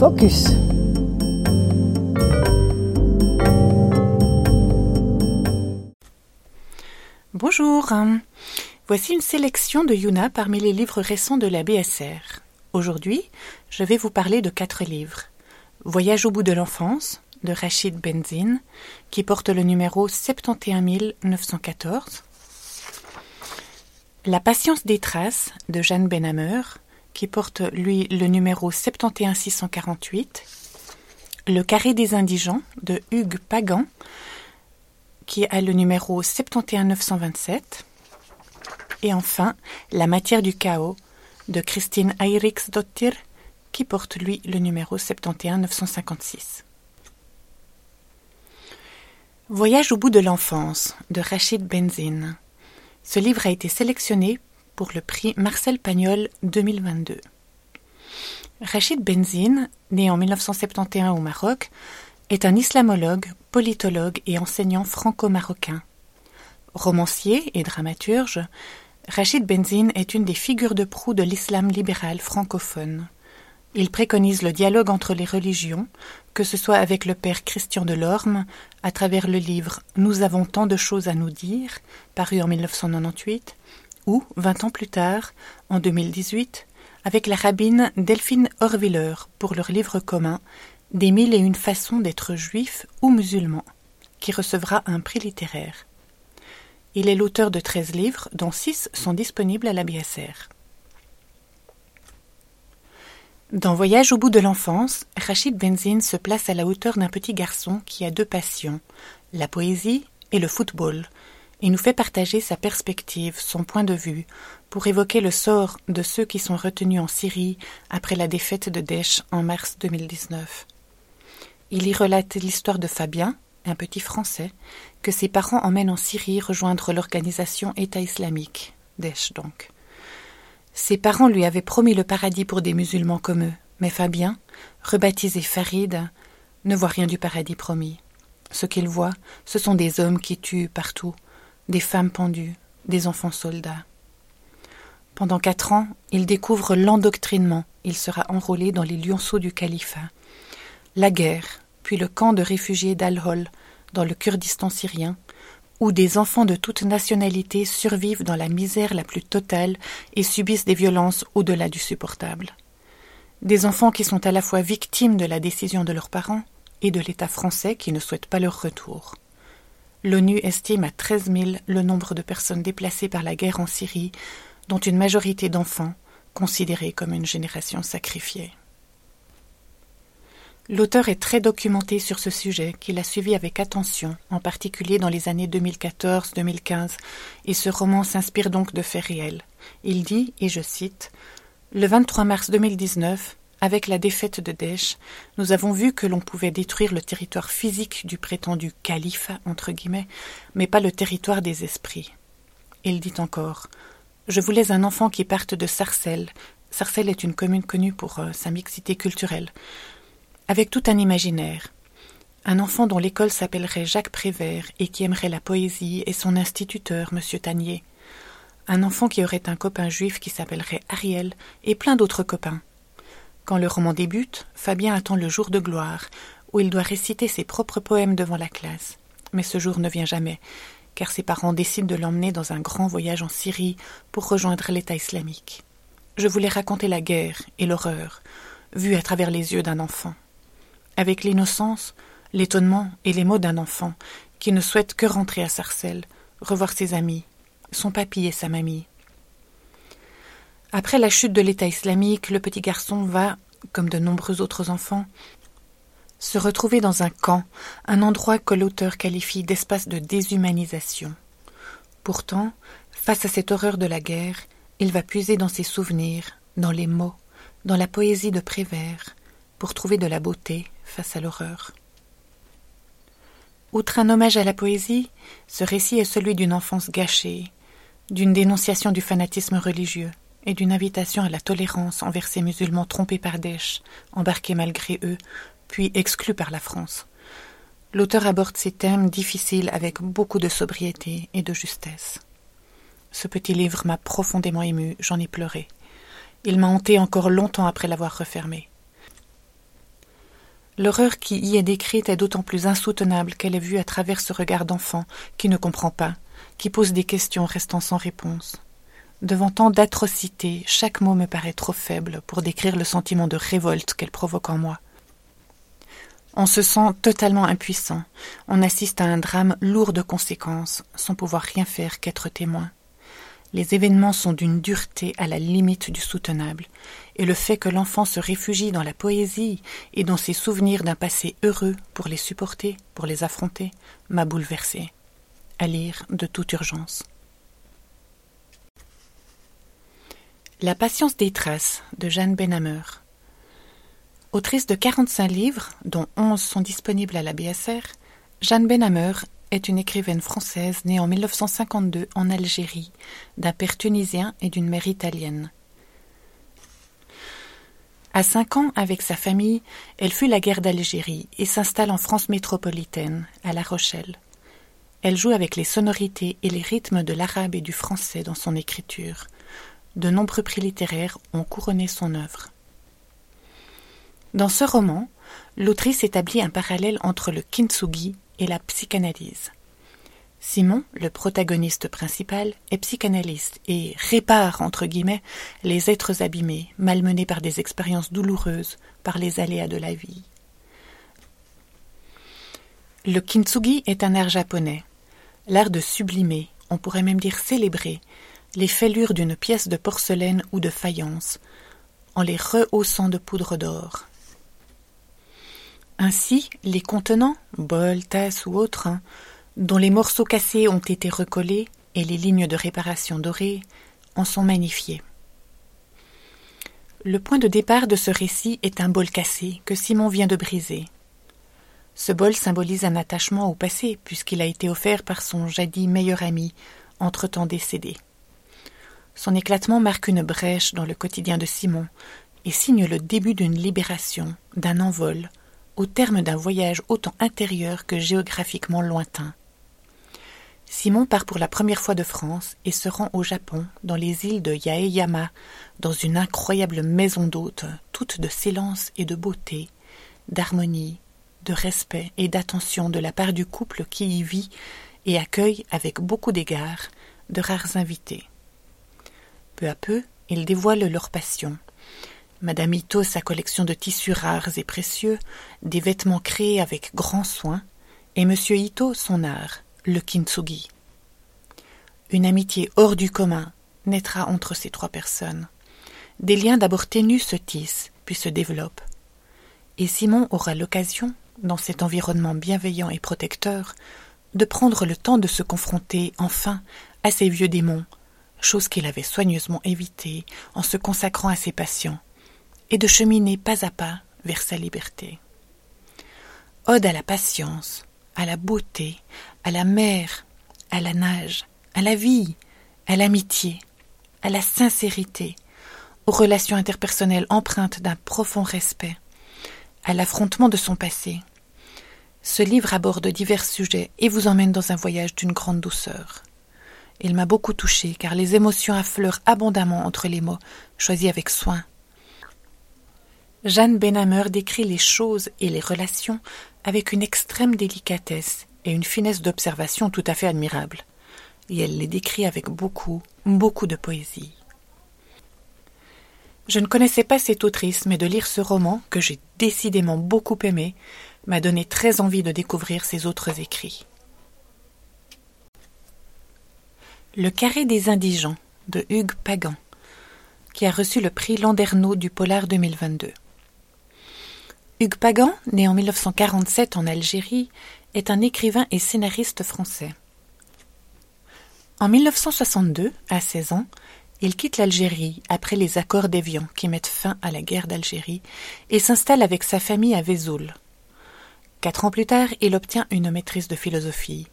Focus. Bonjour. Voici une sélection de Yuna parmi les livres récents de la BSR. Aujourd'hui, je vais vous parler de quatre livres. Voyage au bout de l'enfance de Rachid Benzine, qui porte le numéro 71914. La patience des traces de Jeanne Benhammer, qui porte lui le numéro 71648. Le carré des indigents de Hugues Pagan, qui a le numéro 71927. Et enfin, La matière du chaos de Christine Eiriksdottir, qui porte lui le numéro 71956. Voyage au bout de l'enfance de Rachid Benzine. Ce livre a été sélectionné pour le prix Marcel Pagnol 2022. Rachid Benzine, né en 1971 au Maroc, est un islamologue, politologue et enseignant franco-marocain. Romancier et dramaturge, Rachid Benzine est une des figures de proue de l'islam libéral francophone. Il préconise le dialogue entre les religions, que ce soit avec le père Christian de Lorme, à travers le livre Nous avons tant de choses à nous dire, paru en 1998, ou, vingt ans plus tard, en 2018, avec la rabbine Delphine Horviller pour leur livre commun Des mille et une façons d'être juif ou musulman, qui recevra un prix littéraire. Il est l'auteur de treize livres, dont six sont disponibles à la BSR. Dans Voyage au bout de l'enfance, Rachid Benzine se place à la hauteur d'un petit garçon qui a deux passions, la poésie et le football, et nous fait partager sa perspective, son point de vue, pour évoquer le sort de ceux qui sont retenus en Syrie après la défaite de Daesh en mars 2019. Il y relate l'histoire de Fabien, un petit Français, que ses parents emmènent en Syrie rejoindre l'organisation État islamique, Daesh donc. Ses parents lui avaient promis le paradis pour des musulmans comme eux, mais Fabien, rebaptisé Farid, ne voit rien du paradis promis. Ce qu'il voit, ce sont des hommes qui tuent partout, des femmes pendues, des enfants soldats. Pendant quatre ans, il découvre l'endoctrinement. Il sera enrôlé dans les lionceaux du califat. La guerre, puis le camp de réfugiés d'Al-Hol, dans le Kurdistan syrien, où des enfants de toute nationalité survivent dans la misère la plus totale et subissent des violences au-delà du supportable. Des enfants qui sont à la fois victimes de la décision de leurs parents et de l'État français qui ne souhaite pas leur retour. L'ONU estime à 13 000 le nombre de personnes déplacées par la guerre en Syrie, dont une majorité d'enfants, considérés comme une génération sacrifiée. L'auteur est très documenté sur ce sujet, qu'il a suivi avec attention, en particulier dans les années 2014-2015, et ce roman s'inspire donc de faits réels. Il dit, et je cite, Le 23 mars 2019, avec la défaite de Daesh, nous avons vu que l'on pouvait détruire le territoire physique du prétendu califat, entre guillemets, mais pas le territoire des esprits. Il dit encore Je voulais un enfant qui parte de Sarcelles. Sarcelles est une commune connue pour euh, sa mixité culturelle avec tout un imaginaire. Un enfant dont l'école s'appellerait Jacques Prévert et qui aimerait la poésie et son instituteur, M. Tanier. Un enfant qui aurait un copain juif qui s'appellerait Ariel et plein d'autres copains. Quand le roman débute, Fabien attend le jour de gloire, où il doit réciter ses propres poèmes devant la classe. Mais ce jour ne vient jamais, car ses parents décident de l'emmener dans un grand voyage en Syrie pour rejoindre l'État islamique. Je voulais raconter la guerre et l'horreur, vue à travers les yeux d'un enfant avec l'innocence, l'étonnement et les mots d'un enfant qui ne souhaite que rentrer à Sarcelles, revoir ses amis, son papy et sa mamie. Après la chute de l'État islamique, le petit garçon va, comme de nombreux autres enfants, se retrouver dans un camp, un endroit que l'auteur qualifie d'espace de déshumanisation. Pourtant, face à cette horreur de la guerre, il va puiser dans ses souvenirs, dans les mots, dans la poésie de Prévert, pour trouver de la beauté face à l'horreur. Outre un hommage à la poésie, ce récit est celui d'une enfance gâchée, d'une dénonciation du fanatisme religieux et d'une invitation à la tolérance envers ces musulmans trompés par Daesh, embarqués malgré eux, puis exclus par la France. L'auteur aborde ces thèmes difficiles avec beaucoup de sobriété et de justesse. Ce petit livre m'a profondément ému, j'en ai pleuré. Il m'a hanté encore longtemps après l'avoir refermé. L'horreur qui y est décrite est d'autant plus insoutenable qu'elle est vue à travers ce regard d'enfant qui ne comprend pas, qui pose des questions restant sans réponse. Devant tant d'atrocités, chaque mot me paraît trop faible pour décrire le sentiment de révolte qu'elle provoque en moi. On se sent totalement impuissant, on assiste à un drame lourd de conséquences, sans pouvoir rien faire qu'être témoin. Les événements sont d'une dureté à la limite du soutenable, et le fait que l'enfant se réfugie dans la poésie et dans ses souvenirs d'un passé heureux pour les supporter, pour les affronter, m'a bouleversé. À lire de toute urgence. La patience des traces de Jeanne Benhammer. Autrice de 45 livres, dont 11 sont disponibles à la BSR, Jeanne Benhammer est une écrivaine française née en 1952 en Algérie, d'un père tunisien et d'une mère italienne. À cinq ans, avec sa famille, elle fuit la guerre d'Algérie et s'installe en France métropolitaine, à La Rochelle. Elle joue avec les sonorités et les rythmes de l'arabe et du français dans son écriture. De nombreux prix littéraires ont couronné son œuvre. Dans ce roman, l'autrice établit un parallèle entre le kintsugi et la psychanalyse. Simon, le protagoniste principal, est psychanalyste et répare, entre guillemets, les êtres abîmés, malmenés par des expériences douloureuses, par les aléas de la vie. Le kintsugi est un art japonais, l'art de sublimer, on pourrait même dire célébrer, les fêlures d'une pièce de porcelaine ou de faïence, en les rehaussant de poudre d'or. Ainsi, les contenants, bols, tasses ou autres, hein, dont les morceaux cassés ont été recollés et les lignes de réparation dorées, en sont magnifiés. Le point de départ de ce récit est un bol cassé que Simon vient de briser. Ce bol symbolise un attachement au passé, puisqu'il a été offert par son jadis meilleur ami, entre-temps décédé. Son éclatement marque une brèche dans le quotidien de Simon et signe le début d'une libération, d'un envol, au terme d'un voyage autant intérieur que géographiquement lointain. Simon part pour la première fois de France et se rend au Japon, dans les îles de Yaeyama, dans une incroyable maison d'hôte, toute de silence et de beauté, d'harmonie, de respect et d'attention de la part du couple qui y vit et accueille avec beaucoup d'égards de rares invités. Peu à peu, ils dévoilent leur passion, Madame Ito sa collection de tissus rares et précieux, des vêtements créés avec grand soin, et Monsieur Ito son art, le kintsugi. Une amitié hors du commun naîtra entre ces trois personnes. Des liens d'abord ténus se tissent, puis se développent. Et Simon aura l'occasion, dans cet environnement bienveillant et protecteur, de prendre le temps de se confronter enfin à ses vieux démons, chose qu'il avait soigneusement évitée en se consacrant à ses patients et de cheminer pas à pas vers sa liberté. Ode à la patience, à la beauté, à la mer, à la nage, à la vie, à l'amitié, à la sincérité, aux relations interpersonnelles empreintes d'un profond respect, à l'affrontement de son passé. Ce livre aborde divers sujets et vous emmène dans un voyage d'une grande douceur. Il m'a beaucoup touché car les émotions affleurent abondamment entre les mots, choisis avec soin, Jeanne Benhammer décrit les choses et les relations avec une extrême délicatesse et une finesse d'observation tout à fait admirable, et elle les décrit avec beaucoup, beaucoup de poésie. Je ne connaissais pas cette autrice, mais de lire ce roman, que j'ai décidément beaucoup aimé, m'a donné très envie de découvrir ses autres écrits. Le carré des indigents de Hugues Pagan, qui a reçu le prix Landerneau du Polar 2022. Hugues Pagan, né en 1947 en Algérie, est un écrivain et scénariste français. En 1962, à 16 ans, il quitte l'Algérie après les accords d'Évian qui mettent fin à la guerre d'Algérie et s'installe avec sa famille à Vesoul. Quatre ans plus tard, il obtient une maîtrise de philosophie.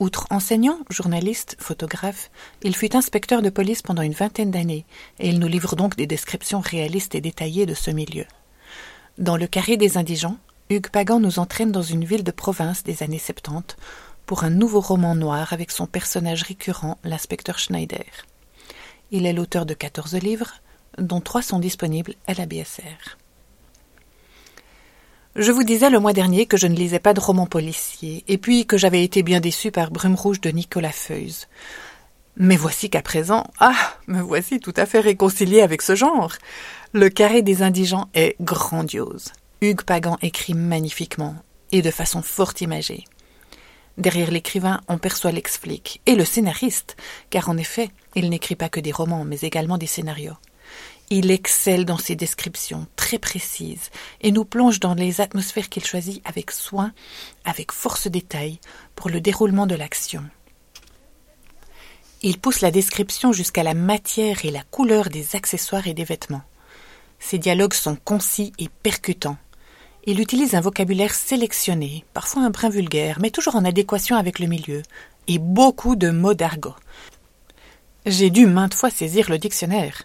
Outre enseignant, journaliste, photographe, il fut inspecteur de police pendant une vingtaine d'années, et il nous livre donc des descriptions réalistes et détaillées de ce milieu. Dans le carré des indigents, Hugues Pagan nous entraîne dans une ville de province des années 70 pour un nouveau roman noir avec son personnage récurrent, l'inspecteur Schneider. Il est l'auteur de 14 livres, dont trois sont disponibles à la BSR. Je vous disais le mois dernier que je ne lisais pas de romans policiers, et puis que j'avais été bien déçu par Brume Rouge de Nicolas Feuze. Mais voici qu'à présent, ah, me voici tout à fait réconcilié avec ce genre. Le carré des indigents est grandiose. Hugues Pagan écrit magnifiquement, et de façon fort imagée. Derrière l'écrivain, on perçoit l'explique, et le scénariste, car en effet, il n'écrit pas que des romans, mais également des scénarios. Il excelle dans ses descriptions très précises et nous plonge dans les atmosphères qu'il choisit avec soin, avec force détail, pour le déroulement de l'action. Il pousse la description jusqu'à la matière et la couleur des accessoires et des vêtements. Ses dialogues sont concis et percutants. Il utilise un vocabulaire sélectionné, parfois un brin vulgaire, mais toujours en adéquation avec le milieu, et beaucoup de mots d'argot. J'ai dû maintes fois saisir le dictionnaire.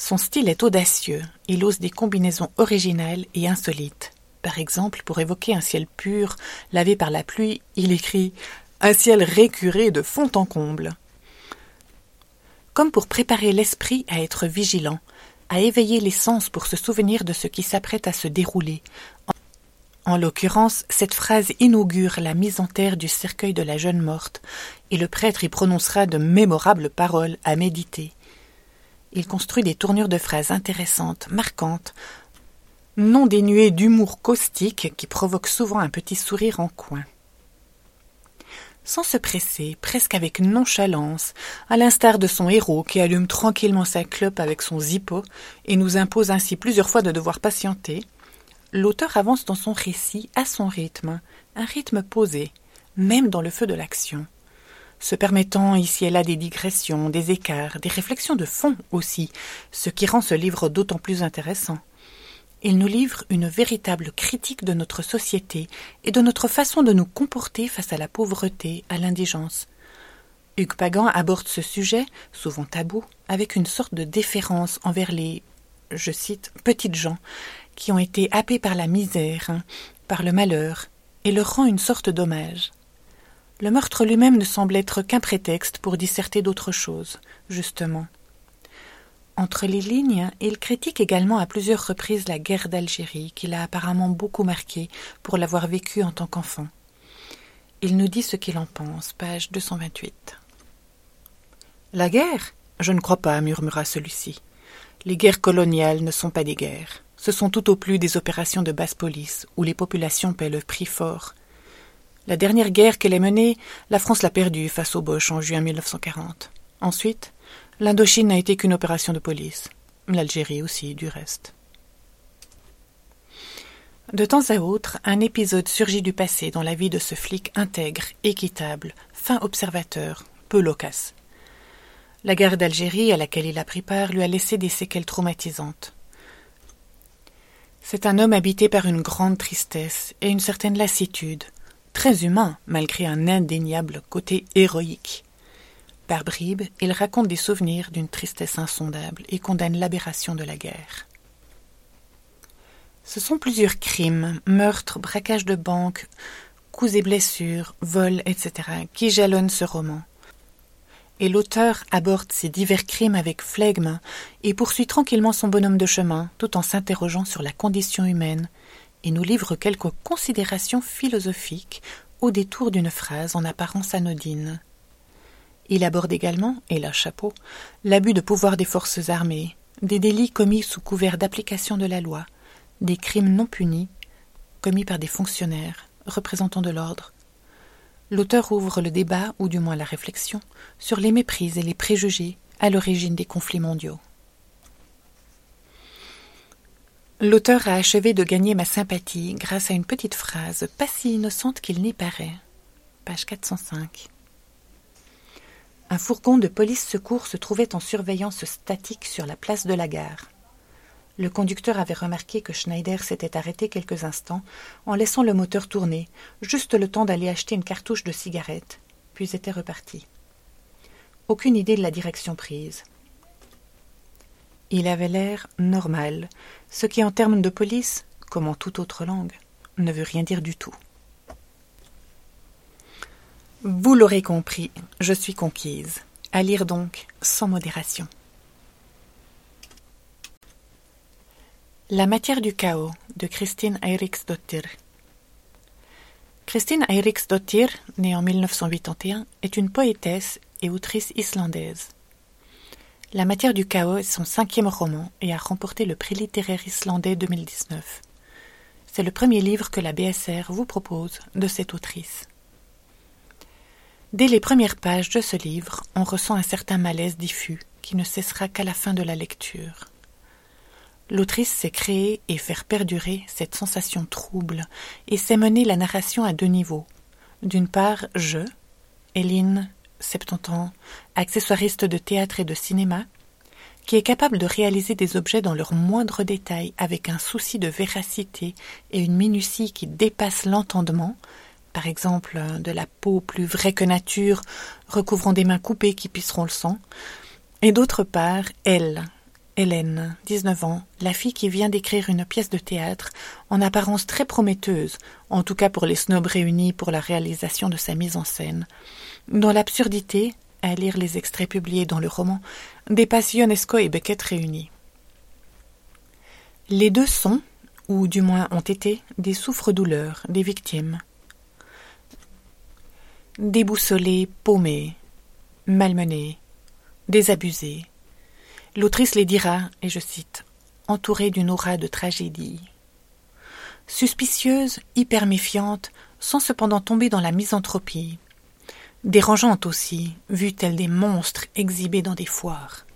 Son style est audacieux, il ose des combinaisons originales et insolites. Par exemple, pour évoquer un ciel pur, lavé par la pluie, il écrit Un ciel récuré de fond en comble. Comme pour préparer l'esprit à être vigilant, à éveiller les sens pour se souvenir de ce qui s'apprête à se dérouler. En l'occurrence, cette phrase inaugure la mise en terre du cercueil de la jeune morte, et le prêtre y prononcera de mémorables paroles à méditer. Il construit des tournures de phrases intéressantes, marquantes, non dénuées d'humour caustique qui provoque souvent un petit sourire en coin. Sans se presser, presque avec nonchalance, à l'instar de son héros qui allume tranquillement sa clope avec son zippo et nous impose ainsi plusieurs fois de devoir patienter, l'auteur avance dans son récit à son rythme, un rythme posé, même dans le feu de l'action se permettant ici et là des digressions, des écarts, des réflexions de fond aussi, ce qui rend ce livre d'autant plus intéressant. Il nous livre une véritable critique de notre société et de notre façon de nous comporter face à la pauvreté, à l'indigence. Hugues Pagan aborde ce sujet, souvent tabou, avec une sorte de déférence envers les, je cite, petites gens, qui ont été happés par la misère, par le malheur, et leur rend une sorte d'hommage. Le meurtre lui-même ne semble être qu'un prétexte pour disserter d'autres choses, justement. Entre les lignes, il critique également à plusieurs reprises la guerre d'Algérie, qu'il a apparemment beaucoup marqué pour l'avoir vécue en tant qu'enfant. Il nous dit ce qu'il en pense, page 228. La guerre? Je ne crois pas, murmura celui-ci. Les guerres coloniales ne sont pas des guerres. Ce sont tout au plus des opérations de basse police, où les populations paient le prix fort, la dernière guerre qu'elle ait menée, la France l'a perdue face aux Boches en juin 1940. Ensuite, l'Indochine n'a été qu'une opération de police. L'Algérie aussi, du reste. De temps à autre, un épisode surgit du passé dans la vie de ce flic intègre, équitable, fin observateur, peu loquace. La guerre d'Algérie à laquelle il a pris part lui a laissé des séquelles traumatisantes. C'est un homme habité par une grande tristesse et une certaine lassitude, très humain malgré un indéniable côté héroïque. Par bribes, il raconte des souvenirs d'une tristesse insondable et condamne l'aberration de la guerre. Ce sont plusieurs crimes, meurtres, braquages de banques, coups et blessures, vols, etc., qui jalonnent ce roman. Et l'auteur aborde ces divers crimes avec flegme et poursuit tranquillement son bonhomme de chemin, tout en s'interrogeant sur la condition humaine et nous livre quelques considérations philosophiques au détour d'une phrase en apparence anodine. Il aborde également, et la chapeau, l'abus de pouvoir des forces armées, des délits commis sous couvert d'application de la loi, des crimes non punis, commis par des fonctionnaires, représentants de l'ordre. L'auteur ouvre le débat, ou du moins la réflexion, sur les méprises et les préjugés à l'origine des conflits mondiaux. L'auteur a achevé de gagner ma sympathie grâce à une petite phrase pas si innocente qu'il n'y paraît. Page 405. Un fourgon de police secours se trouvait en surveillance statique sur la place de la gare. Le conducteur avait remarqué que Schneider s'était arrêté quelques instants en laissant le moteur tourner, juste le temps d'aller acheter une cartouche de cigarette, puis était reparti. Aucune idée de la direction prise. Il avait l'air normal, ce qui en termes de police, comme en toute autre langue, ne veut rien dire du tout. Vous l'aurez compris, je suis conquise. À lire donc sans modération. La matière du chaos de Christine Eiriksdottir. Christine Eiriksdottir, née en 1981, est une poétesse et autrice islandaise. La matière du chaos est son cinquième roman et a remporté le prix littéraire islandais 2019. C'est le premier livre que la BSR vous propose de cette autrice. Dès les premières pages de ce livre, on ressent un certain malaise diffus qui ne cessera qu'à la fin de la lecture. L'autrice sait créer et faire perdurer cette sensation trouble et sait mener la narration à deux niveaux. D'une part, je, Hélène, 70 ans, accessoiriste de théâtre et de cinéma, qui est capable de réaliser des objets dans leurs moindres détails avec un souci de véracité et une minutie qui dépasse l'entendement, par exemple de la peau plus vraie que nature, recouvrant des mains coupées qui pisseront le sang, et d'autre part, elle, Hélène, 19 ans, la fille qui vient d'écrire une pièce de théâtre, en apparence très prometteuse, en tout cas pour les snobs réunis pour la réalisation de sa mise en scène, dont l'absurdité, à lire les extraits publiés dans le roman, dépasse Ionesco et Beckett réunis. Les deux sont, ou du moins ont été, des souffres-douleurs, des victimes. Déboussolés, paumés, malmenés, désabusés, L'autrice les dira, et je cite, entourée d'une aura de tragédie. Suspicieuse, hyper méfiante, sans cependant tomber dans la misanthropie. Dérangeante aussi, vue telle des monstres exhibés dans des foires.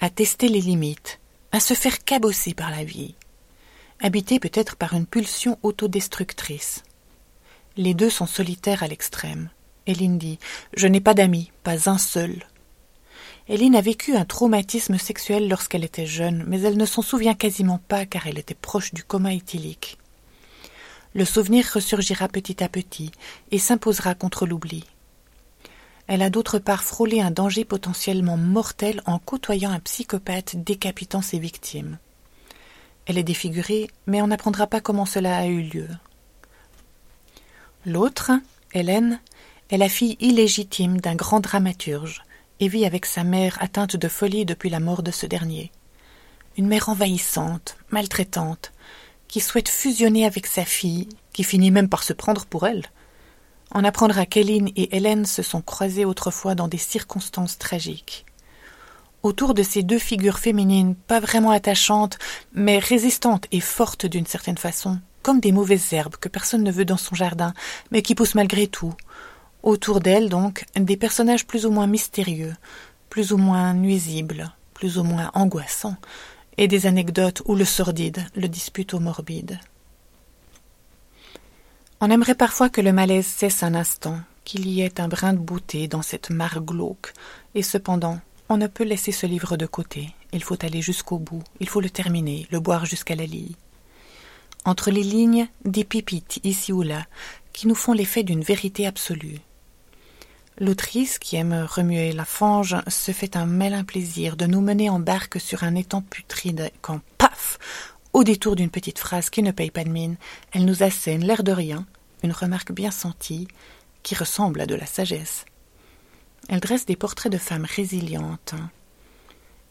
À tester les limites, à se faire cabosser par la vie, habitée peut-être par une pulsion autodestructrice. Les deux sont solitaires à l'extrême. Eline dit Je n'ai pas d'amis, pas un seul. Hélène a vécu un traumatisme sexuel lorsqu'elle était jeune, mais elle ne s'en souvient quasiment pas car elle était proche du coma éthylique. Le souvenir ressurgira petit à petit et s'imposera contre l'oubli. Elle a d'autre part frôlé un danger potentiellement mortel en côtoyant un psychopathe décapitant ses victimes. Elle est défigurée, mais on n'apprendra pas comment cela a eu lieu. L'autre, Hélène, est la fille illégitime d'un grand dramaturge, et vit avec sa mère atteinte de folie depuis la mort de ce dernier. Une mère envahissante, maltraitante, qui souhaite fusionner avec sa fille, qui finit même par se prendre pour elle. On apprendra qu'Héline et Hélène se sont croisées autrefois dans des circonstances tragiques. Autour de ces deux figures féminines, pas vraiment attachantes, mais résistantes et fortes d'une certaine façon, comme des mauvaises herbes que personne ne veut dans son jardin, mais qui poussent malgré tout, Autour d'elle, donc, des personnages plus ou moins mystérieux, plus ou moins nuisibles, plus ou moins angoissants, et des anecdotes où le sordide le dispute au morbide. On aimerait parfois que le malaise cesse un instant, qu'il y ait un brin de beauté dans cette mare glauque, et cependant, on ne peut laisser ce livre de côté. Il faut aller jusqu'au bout, il faut le terminer, le boire jusqu'à la lie. Entre les lignes, des pépites ici ou là, qui nous font l'effet d'une vérité absolue, L'autrice, qui aime remuer la fange, se fait un malin plaisir de nous mener en barque sur un étang putride quand, paf Au détour d'une petite phrase qui ne paye pas de mine, elle nous assène, l'air de rien, une remarque bien sentie, qui ressemble à de la sagesse. Elle dresse des portraits de femmes résilientes.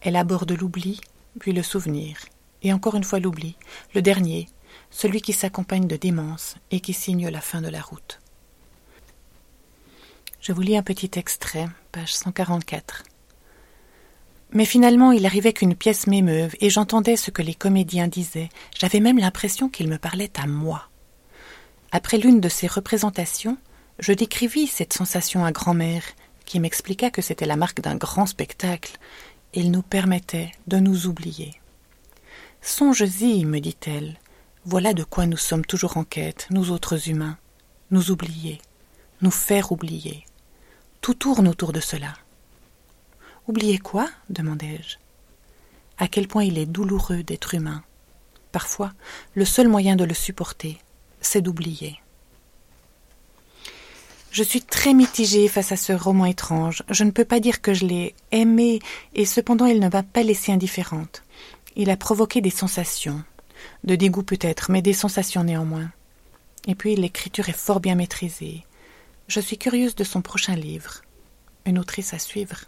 Elle aborde l'oubli, puis le souvenir, et encore une fois l'oubli, le dernier, celui qui s'accompagne de démence et qui signe la fin de la route. Je vous lis un petit extrait, page 144. Mais finalement, il arrivait qu'une pièce m'émeuve, et j'entendais ce que les comédiens disaient. J'avais même l'impression qu'ils me parlaient à moi. Après l'une de ces représentations, je décrivis cette sensation à grand-mère, qui m'expliqua que c'était la marque d'un grand spectacle. Il nous permettait de nous oublier. Songes-y, me dit-elle. Voilà de quoi nous sommes toujours en quête, nous autres humains. Nous oublier, nous faire oublier. Tout tourne autour de cela. Oubliez quoi? demandai-je. À quel point il est douloureux d'être humain. Parfois, le seul moyen de le supporter, c'est d'oublier. Je suis très mitigée face à ce roman étrange. Je ne peux pas dire que je l'ai aimé, et cependant il ne m'a pas laissée indifférente. Il a provoqué des sensations, de dégoût peut-être, mais des sensations néanmoins. Et puis l'écriture est fort bien maîtrisée. Je suis curieuse de son prochain livre. Une autrice à suivre.